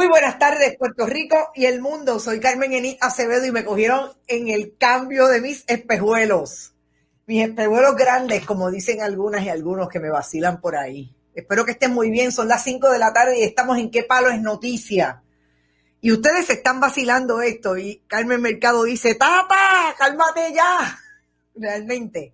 Muy buenas tardes, Puerto Rico y el mundo. Soy Carmen Enit Acevedo y me cogieron en el cambio de mis espejuelos. Mis espejuelos grandes, como dicen algunas y algunos que me vacilan por ahí. Espero que estén muy bien. Son las 5 de la tarde y estamos en qué palo es noticia. Y ustedes están vacilando esto y Carmen Mercado dice, tata, cálmate ya. Realmente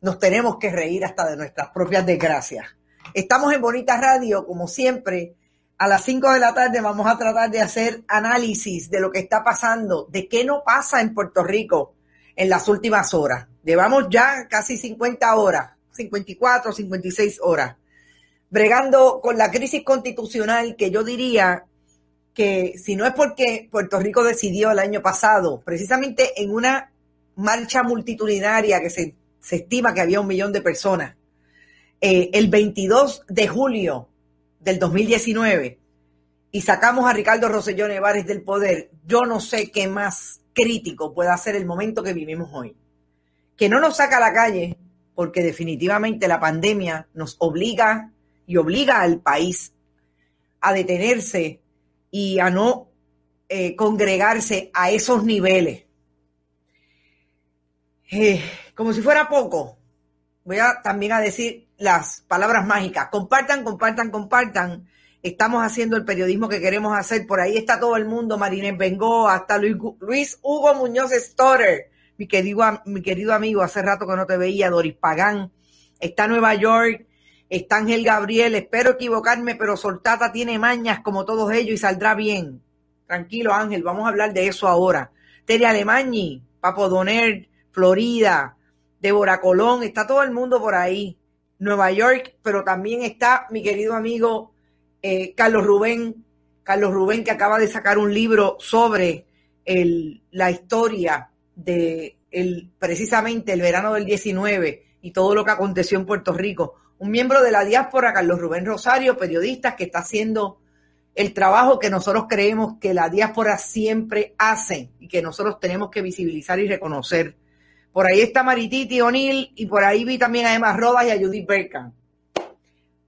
nos tenemos que reír hasta de nuestras propias desgracias. Estamos en Bonita Radio, como siempre, a las 5 de la tarde vamos a tratar de hacer análisis de lo que está pasando, de qué no pasa en Puerto Rico en las últimas horas. Llevamos ya casi 50 horas, 54, 56 horas, bregando con la crisis constitucional que yo diría que si no es porque Puerto Rico decidió el año pasado, precisamente en una marcha multitudinaria que se, estima que había un millón de personas, eh, el 22 de julio del 2019 y sacamos a Ricardo Rosselló Nevares del poder, yo no sé qué más crítico pueda ser el momento que vivimos hoy. Que no nos saca a la calle, porque definitivamente la pandemia nos obliga y obliga al país a detenerse y a no eh, congregarse a esos niveles. Eh, como si fuera poco, voy a también a decir las palabras mágicas. Compartan, compartan, compartan. Estamos haciendo el periodismo que queremos hacer. Por ahí está todo el mundo. Marinés Bengó, hasta Luis, Luis Hugo Muñoz Stotter, mi querido, mi querido amigo, hace rato que no te veía, Doris Pagán. Está Nueva York, está Ángel Gabriel. Espero equivocarme, pero Soltata tiene mañas como todos ellos y saldrá bien. Tranquilo, Ángel, vamos a hablar de eso ahora. Tere Alemañi, Papo Doner, Florida, Débora Colón, está todo el mundo por ahí. Nueva York, pero también está mi querido amigo eh, Carlos Rubén, Carlos Rubén que acaba de sacar un libro sobre el, la historia de el, precisamente el verano del 19 y todo lo que aconteció en Puerto Rico. Un miembro de la diáspora, Carlos Rubén Rosario, periodista que está haciendo el trabajo que nosotros creemos que la diáspora siempre hace y que nosotros tenemos que visibilizar y reconocer. Por ahí está Marititi O'Neill y por ahí vi también a Emma Rodas y a Judith Berkan.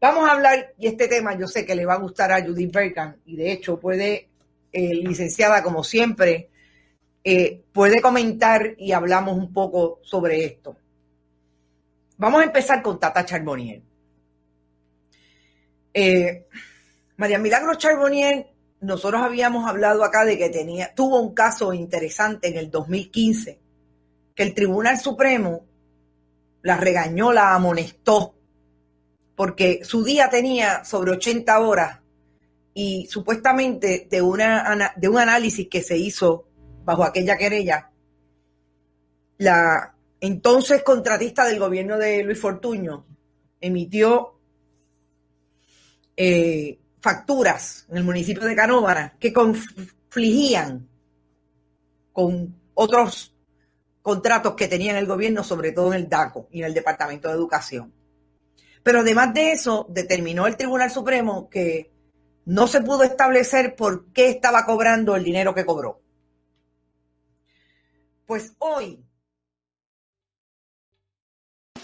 Vamos a hablar, y este tema yo sé que le va a gustar a Judith Berkan, y de hecho puede, eh, licenciada como siempre, eh, puede comentar y hablamos un poco sobre esto. Vamos a empezar con Tata Charbonnier. Eh, María Milagro Charbonnier, nosotros habíamos hablado acá de que tenía, tuvo un caso interesante en el 2015 que el Tribunal Supremo la regañó, la amonestó, porque su día tenía sobre 80 horas y supuestamente de, una, de un análisis que se hizo bajo aquella querella, la entonces contratista del gobierno de Luis Fortuño emitió eh, facturas en el municipio de Canóvara que confligían con otros contratos que tenía el gobierno, sobre todo en el DACO y en el Departamento de Educación. Pero además de eso, determinó el Tribunal Supremo que no se pudo establecer por qué estaba cobrando el dinero que cobró. Pues hoy.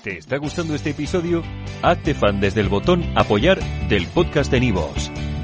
¿Te está gustando este episodio? Hazte fan desde el botón apoyar del podcast de Nivos.